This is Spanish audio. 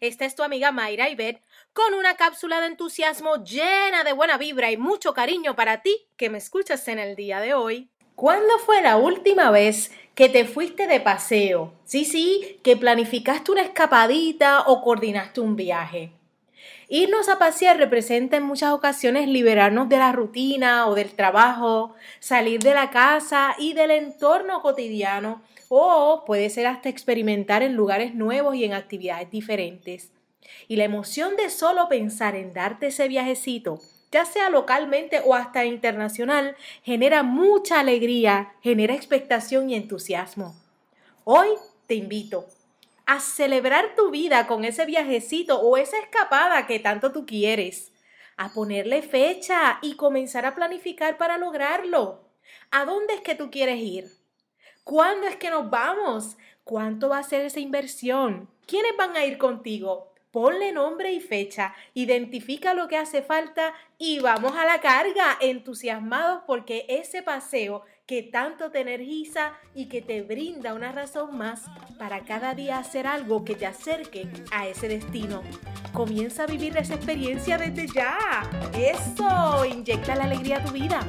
es tu amiga Mayra Ibet con una cápsula de entusiasmo llena de buena vibra y mucho cariño para ti que me escuchas en el día de hoy. ¿Cuándo fue la última vez que te fuiste de paseo? Sí, sí, que planificaste una escapadita o coordinaste un viaje. Irnos a pasear representa en muchas ocasiones liberarnos de la rutina o del trabajo, salir de la casa y del entorno cotidiano o puede ser hasta experimentar en lugares nuevos y en actividades diferentes. Y la emoción de solo pensar en darte ese viajecito, ya sea localmente o hasta internacional, genera mucha alegría, genera expectación y entusiasmo. Hoy te invito a celebrar tu vida con ese viajecito o esa escapada que tanto tú quieres, a ponerle fecha y comenzar a planificar para lograrlo. ¿A dónde es que tú quieres ir? ¿Cuándo es que nos vamos? ¿Cuánto va a ser esa inversión? ¿Quiénes van a ir contigo? Ponle nombre y fecha, identifica lo que hace falta y vamos a la carga, entusiasmados porque ese paseo que tanto te energiza y que te brinda una razón más para cada día hacer algo que te acerque a ese destino. Comienza a vivir esa experiencia desde ya. Eso, inyecta la alegría a tu vida.